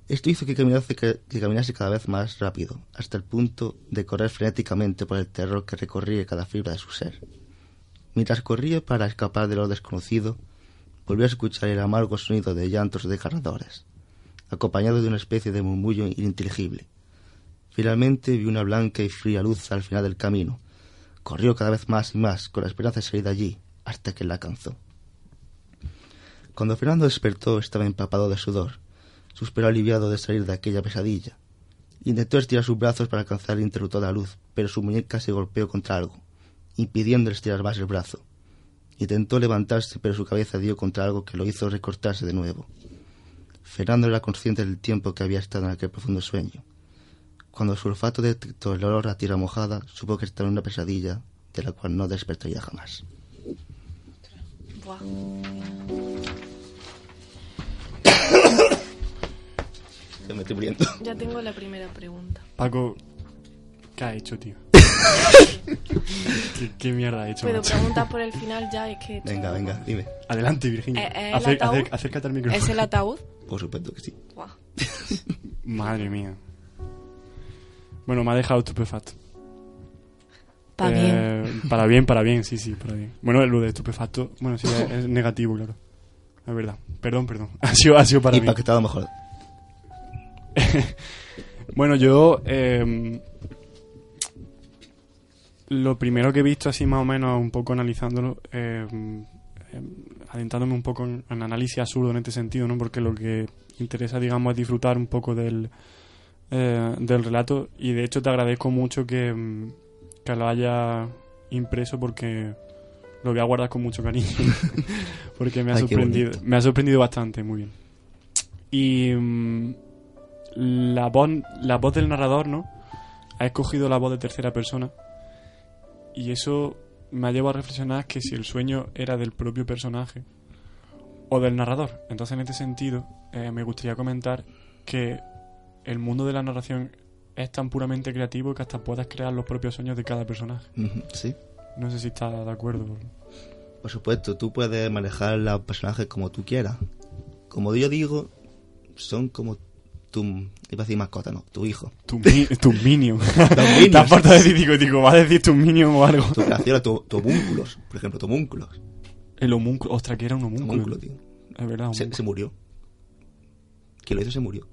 Esto hizo que caminase, cada vez más rápido, hasta el punto de correr frenéticamente por el terror que recorría cada fibra de su ser. Mientras corría para escapar de lo desconocido, volvió a escuchar el amargo sonido de llantos desgarradores, acompañado de una especie de murmullo ininteligible. Finalmente vio una blanca y fría luz al final del camino. Corrió cada vez más y más, con la esperanza de salir de allí, hasta que la alcanzó. Cuando Fernando despertó estaba empapado de sudor. Suspiró aliviado de salir de aquella pesadilla. Intentó estirar sus brazos para alcanzar el interruptor de la luz, pero su muñeca se golpeó contra algo, impidiéndole estirar más el brazo. Intentó levantarse, pero su cabeza dio contra algo que lo hizo recortarse de nuevo. Fernando era consciente del tiempo que había estado en aquel profundo sueño. Cuando su olfato detectó el olor a tierra mojada, supo que estaba en una pesadilla de la cual no despertaría jamás.
Buah.
Se me estoy muriendo.
Ya tengo la primera pregunta.
Paco, ¿qué ha hecho, tío? ¿Qué, qué mierda ha hecho?
Puedo
macho?
preguntar por el final ya, es que...
Venga, venga, dime.
Adelante, Virginia.
Eh, eh, ¿el
Acer-
ataúd?
acer- acércate al micrófono.
¿Es el ataúd?
Por supuesto que sí.
Buah.
Madre mía. Bueno, me ha dejado estupefacto.
Bien.
Eh, Para bien, para bien, sí, sí, para bien. Bueno, lo de estupefacto, bueno, sí, es, es negativo, claro. Es verdad. Perdón, perdón. Ha sido, ha sido para bien.
Impactado mejor.
Bueno, yo eh, lo primero que he visto así más o menos, un poco analizándolo, eh, adentrándome un poco en, en análisis absurdo en este sentido, ¿no? Porque lo que interesa, digamos, es disfrutar un poco del, eh, del relato. Y de hecho te agradezco mucho que, mm, que lo haya impreso porque lo voy a guardar con mucho cariño. Porque me ha
Ay,
sorprendido me ha sorprendido bastante muy bien. Y mm, la voz la voz del narrador no ha escogido la voz de tercera persona. Y eso me ha llevado a reflexionar que si el sueño era del propio personaje o del narrador. Entonces en este sentido eh, me gustaría comentar que el mundo de la narración es tan puramente creativo que hasta puedas crear los propios sueños de cada personaje.
Sí.
No sé si estás de acuerdo.
Por supuesto, tú puedes manejar los personajes como tú quieras. Como yo digo, son como tu, iba a decir mascota, no, tu hijo.
Tu, mi, tu minion.
minions.
Te has de decir, digo, digo, va a decir tu minion o algo.
Tu creación, tu, tu homúnculos, por ejemplo, tu homúnculos.
El homúnculo. Ostras, que era un homúnculo.
Homúnculo, tío.
Es verdad,
Se,
homúnculo.
se murió. Quien lo hizo se murió.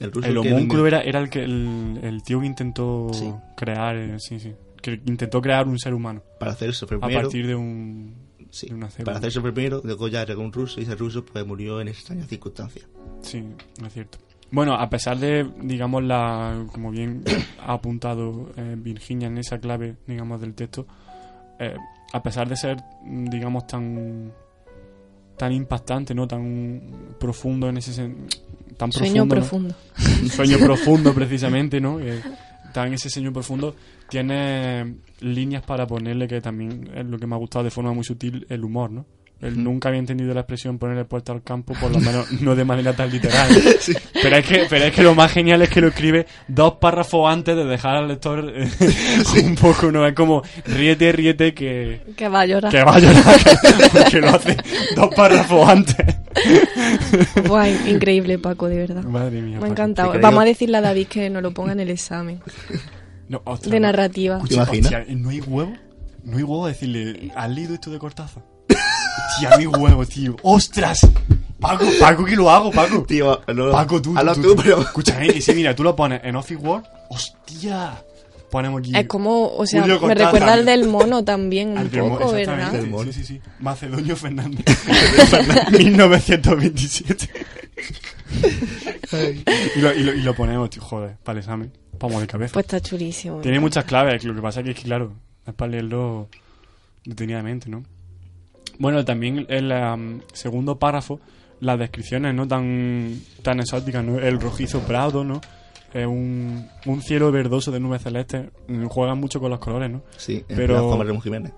El ruso
El homúnculo era, era el que el, el tío que intentó
Sí.
crear, eh, sí, sí. Que intentó crear un ser humano
Para hacer eso fue
a
primero.
partir de un.
sí,
de una
para hacer eso fue primero, luego ya llegó un ruso y ese ruso pues murió en extrañas circunstancias.
Sí, es cierto. Bueno, a pesar de, digamos, la, como bien ha apuntado eh, Virginia en esa clave, digamos, del texto, eh, a pesar de ser, digamos, tan tan impactante, ¿no? Tan profundo en ese tan
Sueño
profundo,
profundo.
un sueño profundo precisamente, ¿no? Está en ese sueño profundo, tiene líneas para ponerle que también es lo que me ha gustado de forma muy sutil, el humor, ¿no? Él nunca había entendido la expresión ponerle puerta al campo, por lo menos no de manera tan literal. Pero es que pero es que lo más genial es que lo escribe dos párrafos antes de dejar al lector eh, un poco, ¿no? Es como ríete, ríete que,
Que va a llorar.
que va a llorar, porque lo hace dos párrafos antes.
Buah, increíble, Paco, de verdad.
Madre mía.
Me ha encantado. Vamos a decirle a David que nos lo ponga en el examen
No, ostras,
de narrativa.
¿Te imaginas?
Hostia, ¿no hay huevo? No hay huevo a decirle, ¿has leído esto de Cortázar? Tía, hay huevo, tío. ¡Ostras! Paco, Paco, que lo hago, Paco.
Tío, no,
Paco, tú,
hazlo
tú,
tú,
tú.
pero...
Escúchame, que sí, mira, tú lo pones en Office Word. ¡Hostia! Ponemos aquí...
Es como, o sea,
Julio
me recuerda al del mono también un poco, ¿verdad?
Del mono.
Sí, sí, sí. Macedonio Fernández. 1927. y, lo, y, lo, y lo ponemos, tío, joder, para el examen. Vamos de cabeza.
Pues está chulísimo.
Tiene muchas claves, lo que pasa es que, es que, claro, es para leerlo detenidamente, ¿no? Bueno, también el am, segundo párrafo, las descripciones no tan, tan exóticas, ¿no? El rojizo prado, ¿no? Eh, un, un cielo verdoso de nubes celestes. Mm, Juegan mucho con los colores, ¿no?
Sí,
Pero-.
Juan Jiménez.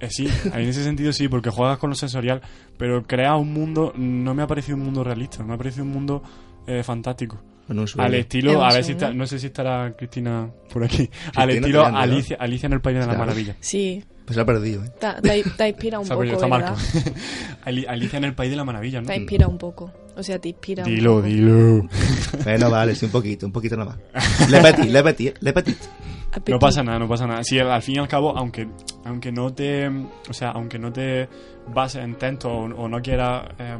Eh, sí, en ese sentido sí, porque juegas con lo sensorial, pero crea un mundo, no me ha parecido un mundo realista, me ha parecido un mundo eh, fantástico.
Un.
Al
Es
estilo,
un
a ver si está, no sé si estará Cristina por aquí. Al estilo. Alicia, Alicia en el País de las
Claro.
Maravillas.
Sí,
Pues se ha perdido, ¿eh?
te, te, te inspira un
Se ha
poco,
está Alicia en el País de las Maravillas, ¿no?
Te inspira un poco. O sea, te inspira un
Dilo,
poco.
dilo.
Bueno, vale, sí, un poquito, un poquito nada más. Le petit, le petit, le petit.
No pasa nada, no pasa nada. Sí, al, al fin y al cabo, aunque aunque no te, o sea, aunque no te bases en texto o, o no quieras eh,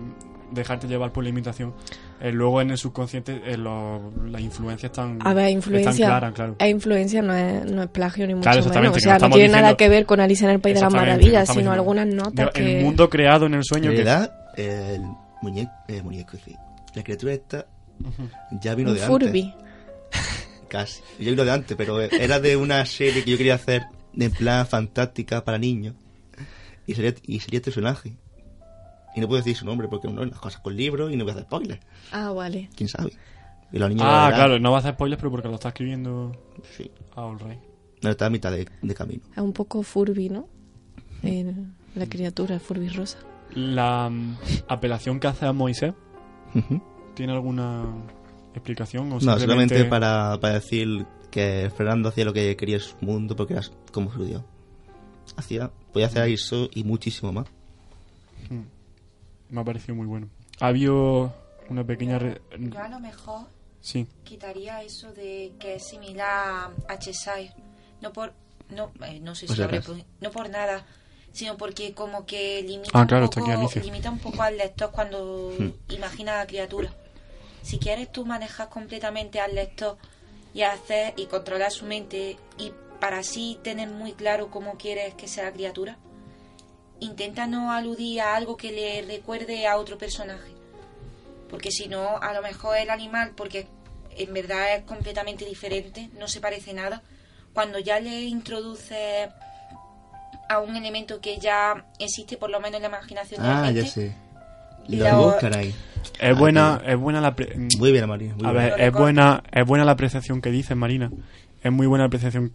dejarte llevar por la imitación, eh, luego en el subconsciente eh, lo- las influencias están,
A ver,
están
influencia.
claras, claro.
A influencia no es, no es plagio ni mucho
Claro,
menos. O
que no
sea, no
estamos
tiene nada
diciendo-
que ver con Alicia en el País de las
no
Maravillas, sino
diciendo-
algunas notas
De-
que...
El mundo creado en el sueño
En
que
realidad, el muñeco, el muñeco, sí. La criatura esta ya vino
un
de antes.
Furby.
Casi. Ya vino de antes, pero era de una serie que yo quería hacer en plan fantástica para niños. Y sería, y sería este personaje. Y no puedo decir su nombre porque no, las cosas con libros y no voy a hacer spoilers.
Ah, vale.
¿Quién sabe? Y los niños
Ah, claro, no va a hacer spoilers, pero porque lo está escribiendo
Sí.
a All Right.
No, está a mitad de, de camino.
Es un poco Furby, ¿no? La criatura, Furby rosa.
La mm, apelación que hace a Moisés. ¿tiene alguna explicación? O
No,
simplemente-
solamente para, para decir que Fernando hacía lo que quería en su mundo porque era como su Dios. Hacía, podía hacer eso y muchísimo más.
Me ha parecido muy bueno. Ha habido una pequeña... re-
Yo a lo mejor
Sí.
quitaría eso de que es similar a Cheshire. No por. No, eh, no sé si habré No por nada, sino porque como que limita,
Ah,
un,
claro, está
poco,
aquí
limita un poco al lector cuando
Hmm.
imagina a la criatura. Si quieres tú manejas completamente al lector y hacer y controlar su mente y para así tener muy claro cómo quieres que sea la criatura, intenta no aludir a algo que le recuerde a otro personaje. Porque si no, a lo mejor el animal, porque en verdad es completamente diferente, no se parece nada, cuando ya le introduce a un elemento que ya existe por lo menos en la imaginación de la
Ah,
gente,
ya sé.
Y
Lo
la-
buscan ahí.
Es
Ah,
buena, es buena la... pre-
Muy bien, Marina. Muy
A
bien.
ver, es buena, es buena la apreciación que dices, Marina. Es muy buena la apreciación.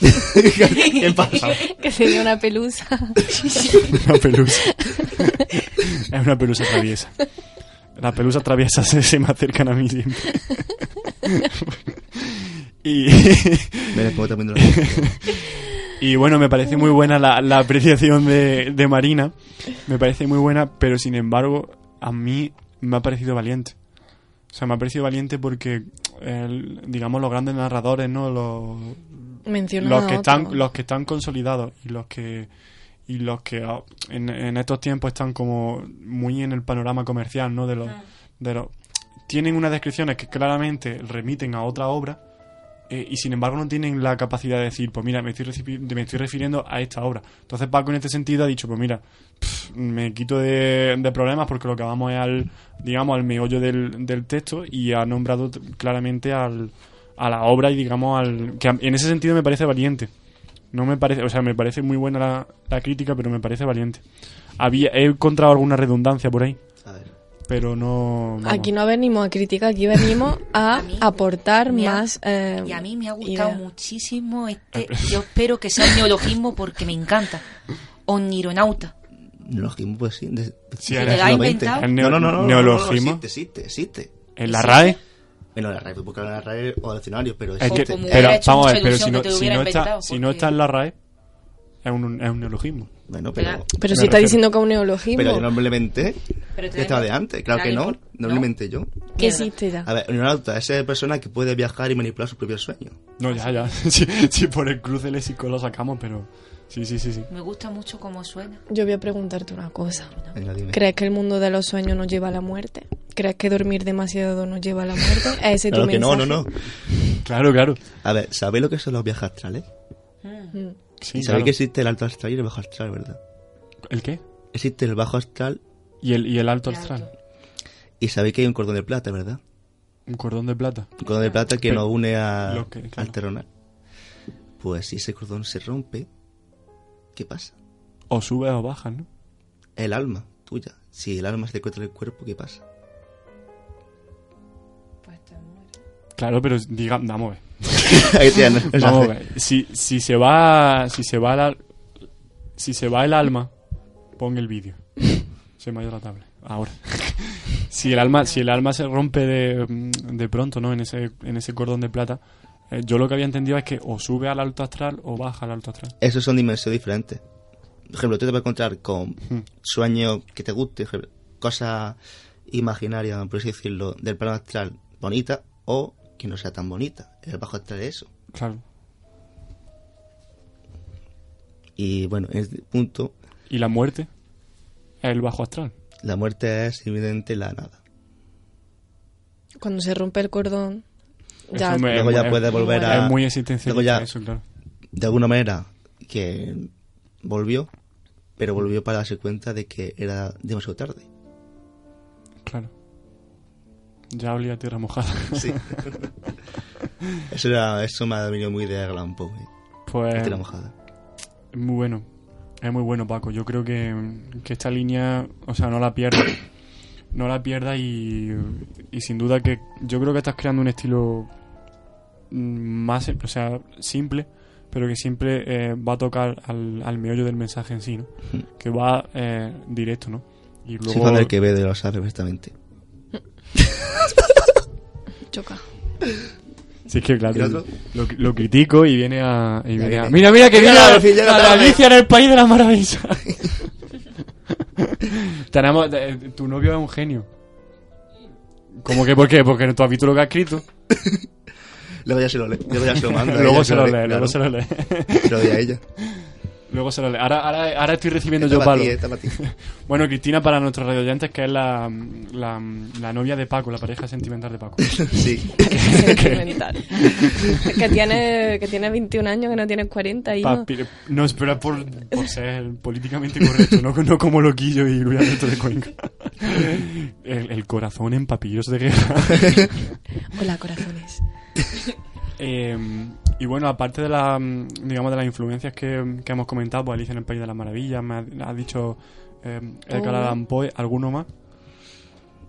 ¿Qué pasa?
que sería una pelusa.
una pelusa. es una pelusa traviesa. Las pelusas traviesas se, se me acercan a mí siempre. y, y bueno, me parece muy buena la, la apreciación de, de Marina. Me parece muy buena, pero sin embargo, a mí me ha parecido valiente. O sea, me ha parecido valiente porque, el- digamos, los grandes narradores, ¿no? Los,
Menciona
los que
otro.
están los que están consolidados y los que y los que ah, en, en estos tiempos están como muy en el panorama comercial no de los de los tienen unas descripciones que claramente remiten a otra obra eh, y sin embargo no tienen la capacidad de decir pues mira me estoy, recibi- me estoy refiriendo a esta obra entonces Paco en este sentido ha dicho pues mira pf, me quito de, de problemas porque lo que vamos es al digamos al meollo del, del texto y ha nombrado claramente al a la obra y digamos al que a- en ese sentido me parece valiente no me parece o sea me parece muy buena la, la crítica pero me parece valiente había he encontrado alguna redundancia por ahí
A ver.
pero no vamos.
Aquí no venimos a criticar, aquí venimos a
A mí
aportar
ha-
más. eh,
Y a mí me ha gustado muchísimo este. Yo espero que sea un neologismo porque me encanta. Onironauta.
Neologismo, pues sí. De,
Sí,
del
era-
siglo
¿Lo ha
XX.
inventado?
El
No, no, no,
neologismo.
No, existe, existe, existe.
en la. RAE
Bueno, la RAE, pues buscar en la RAE o diccionario, pero
Es que, pero vamos a ver, pero si no, si no está, si no en la RAE, es un, es un neologismo.
Bueno, pero,
Claro.
Pero si está
refiero.
diciendo que es un neologismo,
pero yo no me lo inventé. Estaba de antes, claro que no. No lo inventé yo.
que existe ya.
A ver, un es esa persona que puede viajar y manipular sus propios sueños.
No, ya, ya. Sí, por el cruce léxico lo sacamos, pero sí, sí, sí, sí.
Me gusta mucho cómo suena.
Yo voy a preguntarte una cosa.
Venga, dime.
¿Crees que el mundo de los sueños nos lleva a la muerte? ¿Crees que dormir demasiado nos lleva a la muerte? ¿Es ese tu
Claro que no,
mensaje?
no, no.
Claro, claro.
A ver, ¿sabéis lo que son los viajes astrales?
Mm.
Sí,
y sabéis
claro.
que existe el alto astral y el bajo astral, ¿verdad?
¿El qué?
Existe el bajo astral
Y el, y el alto
El
astral.
alto.
y sabéis que hay un cordón de plata, ¿verdad?
Un cordón de plata.
Un cordón de plata que
Pero-
nos une a,
lo que- claro.
al terrenal. Pues si ese cordón se rompe, ¿qué pasa?
O sube o baja, ¿no?
El alma tuya. Si el alma se te encuentra en el cuerpo, ¿qué pasa?
Pues te mueres.
Claro, pero diga, vamos a ver. Vamos a ver. Si, si se va, si se va la, si se va el alma, pon el vídeo. Se me ha ido la tablet. Ahora. si el alma, si el alma se rompe de, de pronto, ¿no? En ese, en ese cordón de plata, eh, yo lo que había entendido es que o sube al alto astral o baja al alto astral.
Esos son dimensiones diferentes. Por ejemplo, tú te vas a encontrar con
Hmm.
sueños que te gusten, ejemplo, cosas imaginarias, por así decirlo, del plano astral bonita o que no sea tan bonita. El bajo astral es eso.
Claro.
Y bueno, en este punto,
Y la muerte es el bajo astral.
la muerte es evidente la nada.
Cuando se rompe el cordón, ya
Luego ya
es-
puede volver a...
Es muy existencialista
luego ya-
eso, claro.
de alguna manera que volvió, pero volvió para darse cuenta de que era demasiado tarde.
Claro. Ya olía a tierra mojada.
Sí. eso, era, eso me ha venido muy de Alan Poe, eh,
Pues
tierra mojada.
es muy bueno. Es muy bueno, Paco. Yo creo que, que esta línea, o sea, no la pierda. No la pierda y, y sin duda que yo creo que estás creando un estilo más, o sea, simple, pero que siempre eh, va a tocar al, al meollo del mensaje en sí, ¿no? Que va eh, directo, ¿no? Y luego...
del que ve de lo sabe perfectamente.
choca.
Sí, es que
¿Y
claro, lo, lo critico y viene a... y viene a-
viene.
Mira, mira, que
Mira,
viene a,
al fin llega
a la. Alicia en el País de las Maravillas. Tenemos... eh, tu novio es un genio. ¿Cómo que por qué? Porque tú has visto lo que ha escrito.
Luego ya se lo lee, luego ya se lo manda.
luego se lo lee,
claro.
luego se lo lee.
Se lo doy a ella.
luego se lo lee. Ahora, ahora, ahora estoy recibiendo
Esta
yo palo.
esta.
Bueno, Cristina, para nuestros radioyentes, que es la, la, la novia de Paco, la pareja sentimental de Paco.
Sí.
Sentimental. que tiene que tiene 21 años, que no tiene 40 y
Papi- no, espera por, por ser políticamente correcto, no, no como loquillo y Luis Alberto de Cuenca. El, el corazón en papillos de guerra.
Hola, corazones.
Eh, y bueno, aparte de la, mm, digamos, de las influencias que, que hemos comentado, pues Alicia en el País de las Maravillas, me ha, ha dicho eh, Edgar. Allan Poe, ¿alguno más?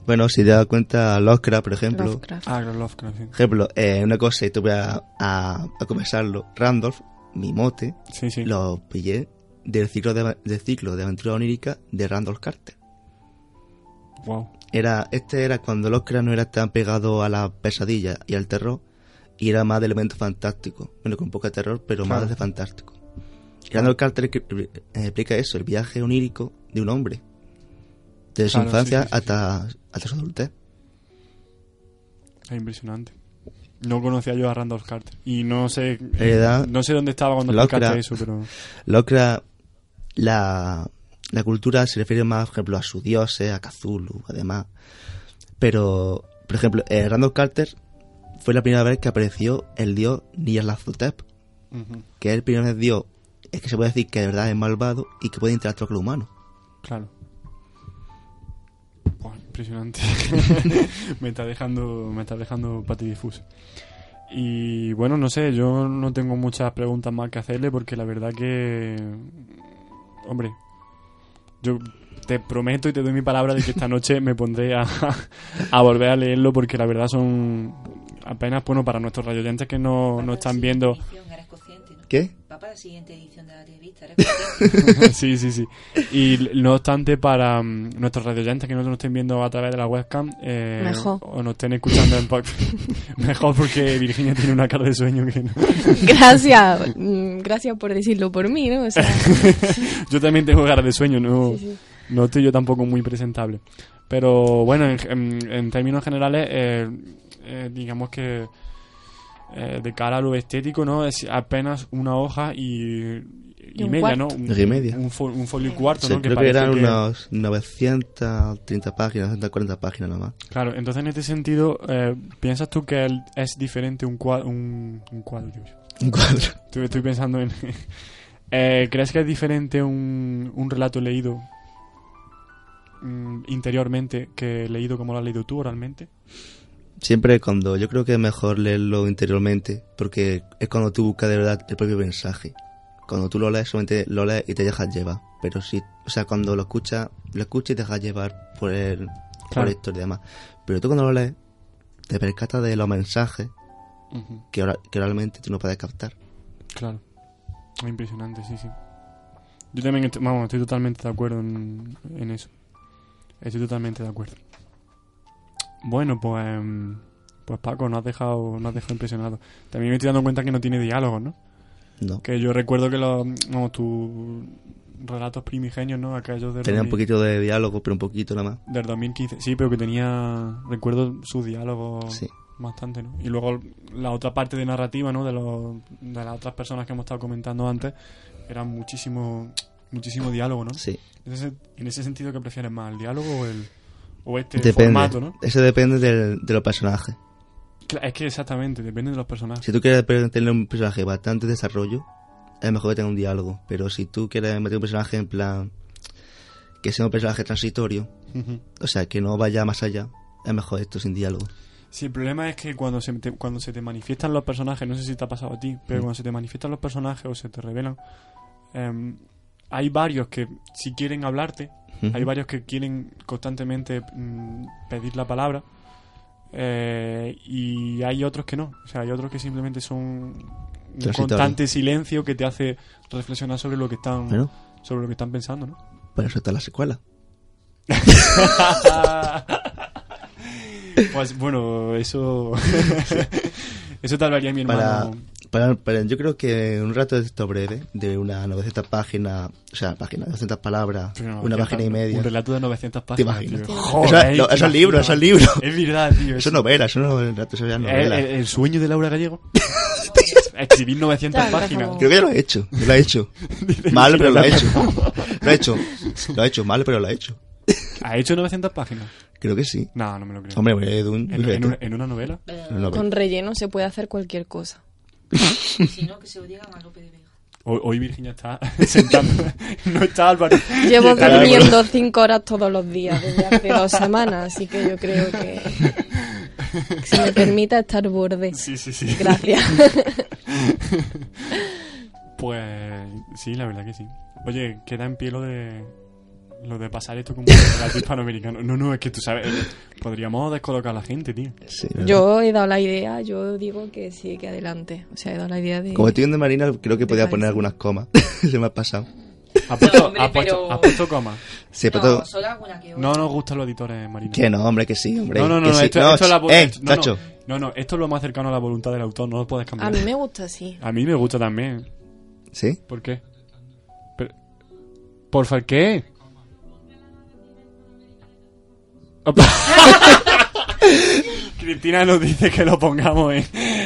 Bueno, si te das cuenta, Lovecraft, por ejemplo.
Lovecraft.
Ah, Lovecraft, sí.
ejemplo, eh, una cosa, y te voy a, a, a confesarlo. Randolph, mi mote,
Sí, sí.
lo pillé del ciclo de, del ciclo de aventura onírica de Randolph Carter.
Wow.
Era, este era cuando Lovecraft no era tan pegado a la pesadilla y al terror, y era más de elemento fantástico. Bueno, con poco de terror, pero
Claro.
más de fantástico. Y Randolph Carter eh, explica eso, el viaje onírico de un hombre. Desde su infancia
sí, sí, sí.
hasta, hasta su adultez.
Es impresionante. No conocía yo a Randolph Carter. Y no sé.
Heredad,
no sé dónde estaba cuando explicaste eso, pero.
Lovecraft, la, la cultura se refiere más, por ejemplo, a sus dioses, a Cthulhu, además. Pero, por ejemplo, eh, Randall Carter fue la primera vez que apareció el dios Nyarlathotep,
Ujú,
que es el primer dios es que se puede decir que de verdad es malvado y que puede interactuar con los humanos.
Claro. Buah, impresionante. me está dejando, me está dejando patidifuso. Y bueno, no sé, yo no tengo muchas preguntas más que hacerle porque la verdad que, hombre, yo te prometo y te doy mi palabra de que esta noche me pondré a, a volver a leerlo porque la verdad son apenas, bueno, para nuestros radioyentes que no, no están viendo.
¿Qué?
Va para la siguiente edición de la revista, eres consciente.
sí, sí, sí. Y no obstante, para mm, nuestros radioyentes que no nos estén viendo a través de la webcam eh,
Mejor.
o nos estén escuchando en podcast, mejor porque Virginia tiene una cara de sueño que no.
Gracias, mm, gracias por decirlo por mí, ¿no? O sea,
Yo también tengo cara de sueño, no,
sí, sí.
no estoy yo tampoco muy presentable. Pero bueno, en, en- en términos generales, eh, eh, digamos que eh, de cara a lo estético, ¿no? Es apenas una hoja y, y,
Y un
media,
cuarto.
¿no? Un,
Y media.
Un, fo- un folio y cuarto,
Sí,
¿no?
creo que eran
que-
unos 930 páginas, 940 páginas nada más.
Claro, entonces en este sentido, eh, ¿piensas tú que el- es diferente un cuadro? Un, un cuadro, yo.
Un cuadro.
Estoy, estoy pensando en... Eh, ¿Crees que es diferente un, un relato leído mm, interiormente que leído como lo has leído tú oralmente?
Siempre cuando yo creo que es mejor leerlo interiormente, porque es cuando tú buscas de verdad el propio mensaje. Cuando tú lo lees, solamente lo lees y te dejas llevar. Pero si, o sea, cuando lo escuchas, lo escuchas y te dejas llevar por, el, por
Claro.
la historia y demás. Pero tú cuando lo lees, te percatas de los mensajes que, ora- que realmente tú no puedes captar.
Claro. Es impresionante, sí, sí. Yo también estoy, vamos, estoy totalmente de acuerdo en, en eso. Estoy totalmente de acuerdo. Bueno, pues... em, Pues Paco, nos has dejado, nos has dejado impresionado. También me estoy dando cuenta que no tiene diálogos, ¿no?
No.
Que yo recuerdo que los, vamos, tus relatos primigenios, ¿no? Aquellos del,
Tenía un
2000
poquito de diálogo, pero un poquito nada más.
del 2015. Sí, pero que tenía, recuerdo sus diálogos
Sí.
bastante, ¿no? Y luego la otra parte de narrativa, ¿no? De, los, de las otras personas que hemos estado comentando antes, era muchísimo, muchísimo diálogo, ¿no?
Sí.
En ese, en ese sentido, ¿qué prefieres más? ¿El diálogo o, el, o este
Depende.
formato, no?
Eso depende del- de los personajes.
Es que exactamente, depende de los personajes.
Si tú quieres tener un personaje bastante desarrollo, es mejor que tenga un diálogo. Pero si tú quieres meter un personaje en plan que sea un personaje transitorio, o sea, que no vaya más allá, es mejor esto sin diálogo.
Sí, el problema es que cuando se, te, cuando se te manifiestan los personajes, no sé si te ha pasado a ti, pero cuando se te manifiestan los personajes o se te revelan, em, hay varios que si quieren hablarte, Hay varios que quieren constantemente mm, pedir la palabra eh, y hay otros que no. O sea, hay otros que simplemente son un constante silencio que te hace reflexionar sobre lo que están,
Bueno,
sobre lo que están pensando, ¿no?
para eso está la secuela.
pues bueno, eso eso tal vez haría mi hermano.
para, para- yo creo que un rato de texto breve, de una 900 páginas, o sea, páginas, 900 palabras,
Pero
una
900,
página y media.
Un relato de 900
¿Te
páginas.
imaginas?
tío.
Eso-
Joder,
no,
¿te
eso es libro, eso es libro.
Es verdad, tío.
Eso es novela, eso no es relato, eso ya es
el,
novela.
el- el sueño de Laura Gallego. Escribir 900
Claro,
páginas.
como-
Creo que ya lo he hecho, lo he hecho. Mal, pero lo he hecho. Lo he hecho. Lo he hecho mal, pero lo he hecho.
¿Ha hecho 900 páginas?
Creo que sí.
No, no me lo creo.
Hombre, un,
¿En, en una, en una novela?
una novela.
Con relleno se puede hacer cualquier cosa.
Si no, que se lo digan a López de Vega.
Hoy, hoy Virginia está sentando. no está Álvaro.
Llevo
Está
durmiendo cinco horas todos los días desde hace dos semanas, así que yo creo que, que se me permita estar borde.
Sí, sí, sí.
Gracias.
Pues sí, la verdad que sí. Oye, queda en pie lo de lo de pasar esto como un relato hispanoamericano. No, no, es que tú sabes, eh, podríamos descolocar a la gente, tío.
Sí.
Yo he dado la idea, yo digo que sí, que adelante. O sea, he dado la idea de...
Como estoy viendo Marina, creo que
¿Te
podía poner algunas comas. Se me ha pasado.
¿Has puesto,
hombre,
has puesto,
pero-
has puesto coma?
Sí, pero
No,
todo-
solo alguna que otra.
No nos gustan los editores, Marina.
Que no, hombre, que sí, hombre.
No, no, no,
que
no,
sí.
esto,
No,
esto es la
eh,
esto- no, no, no, no, esto es lo más cercano a la voluntad del autor, no lo puedes
A
cambiar.
mí me gusta así.
A mí me gusta también.
¿Sí?
¿Por qué? Pero- ¿Porfa qué? Cristina nos dice que lo pongamos en,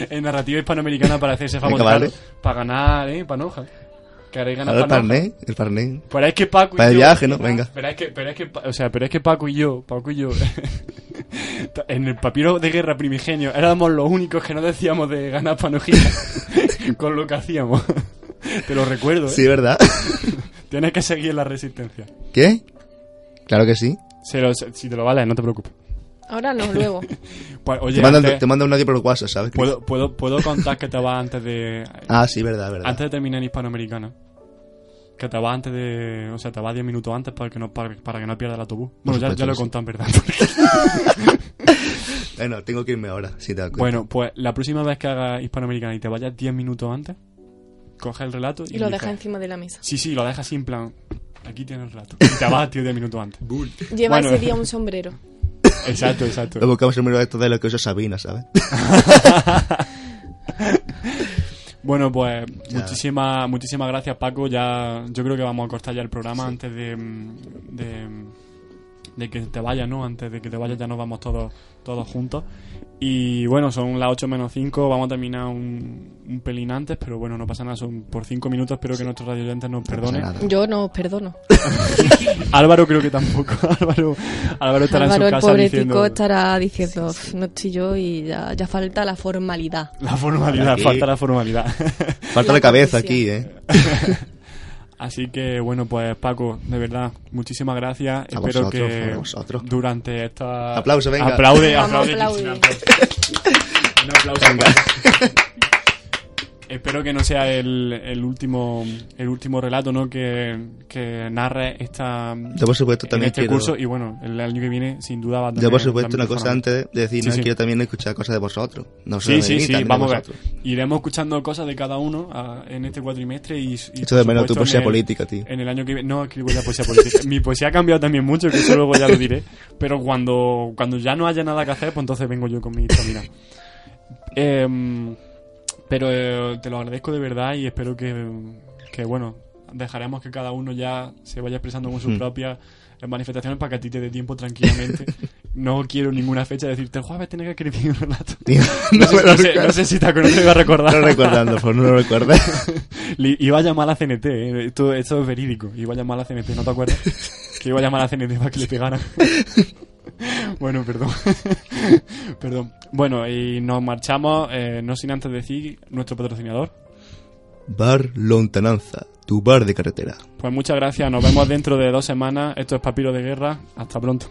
en narrativa hispanoamericana para hacerse famoso.
Vale.
Para ganar, ¿eh? Panoja. Que ahora ganar
el parné, el parné.
Pero es que Paco y
Para el
yo-
viaje, ¿no? Venga.
Pero es que, pero es que, o sea, pero es que Paco y yo, Paco y yo, en el papiro de guerra primigenio, éramos los únicos que no decíamos de ganar panojita con lo que hacíamos. Te lo recuerdo, ¿eh?
Sí, ¿verdad?
Tienes que seguir la resistencia.
¿Qué? Claro que sí.
Se lo- se- si te lo vale, no te preocupes.
Ahora no, luego.
Pues, oye,
te, mandan,
antes-
te mandan un audio por WhatsApp, ¿sabes?
¿puedo, puedo, puedo contar que te vas antes de...
Ah, sí, verdad, verdad.
Antes de terminar en hispanoamericana. Que te vas antes de... O sea, te vas 10 minutos antes para que no, para, para que no pierdas el autobús. Bueno, ya,
supuesto
ya lo he contado en verdad.
Bueno, tengo que irme ahora, si te das cuenta.
Bueno, pues la próxima vez que hagas hispanoamericana y te vayas 10 minutos antes, coge el relato y,
Y lo deja encima de la mesa.
Sí, sí, lo dejas así en plan. Aquí tienes el relato. Y te vas, tío, 10 minutos antes.
Lleva
Bueno.
ese día un sombrero.
Exacto, exacto.
Luego buscamos el número de esto de lo que usa Sabina, ¿sabes?
Bueno, pues muchísimas muchísimas gracias, Paco. Ya yo creo que vamos a cortar ya el programa antes de, mm, de, de que te vayas, ¿no? Antes de que te vayas ya nos vamos todos todos juntos. Y bueno, son las 8 menos 5, vamos a terminar un, un pelín antes, pero bueno, no pasa nada, son por 5 minutos, espero que nuestros radioyentes nos perdonen.
Yo no os perdono.
Álvaro creo que tampoco. Álvaro, Álvaro estará
Álvaro,
en
el
su casa
pobre
diciendo
tico, estará diciendo, "Uf, no estoy yo y ya, ya falta la formalidad.
la formalidad,
Aquí.
falta la formalidad.
Falta
La
de cabeza aquí, ¿eh?
Así que bueno, pues Paco, de verdad, muchísimas gracias.
A
Espero
vosotros,
que
a vosotros.
durante esta
Aplauso, venga.
Aplaude, aplaude. Un aplauso. Espero que no sea el, el último el último relato, ¿no? Que, que narre esta
Yo, por supuesto,
en
también
este
quiero...
curso y bueno, el año que viene sin duda va a
Yo,
tener
por supuesto,
la
una cosa antes de decir,
Sí,
no,
sí.
quiero también escuchar cosas de vosotros. No
Sí, sí,
mí,
sí, vamos a ver. Iremos escuchando cosas de cada uno ah, en este cuatrimestre y, y
Esto de menos tu poesía
el-
política, tío.
En el año que viene. No escribo ya poesía política. Mi poesía ha cambiado también mucho, que eso luego ya lo diré. Pero cuando, cuando ya no haya nada que hacer, pues entonces vengo yo con mi historia. Em, pero eh, te lo agradezco de verdad y espero que, que, bueno, dejaremos que cada uno ya se vaya expresando con sus
Mm.
propias eh, manifestaciones para que a ti te dé tiempo tranquilamente. no quiero ninguna fecha de decirte, el jueves tienes que escribir un relato.
Tío,
No,
no
sé, no sé- no sé si te acuerdas, iba a recordar.
No recordando, por no lo recuerdes.
Li- Iba a llamar a CNT, eh, esto, esto es verídico. Iba a llamar a CNT, ¿no te acuerdas? que iba a llamar a la CNT para que le pegaran. bueno, perdón. perdón. Bueno, y nos marchamos, eh, no sin antes decir nuestro patrocinador.
Bar Lontananza, tu bar de carretera.
Pues muchas gracias, nos vemos dentro de dos semanas. Esto es Papiro de Guerra. Hasta pronto.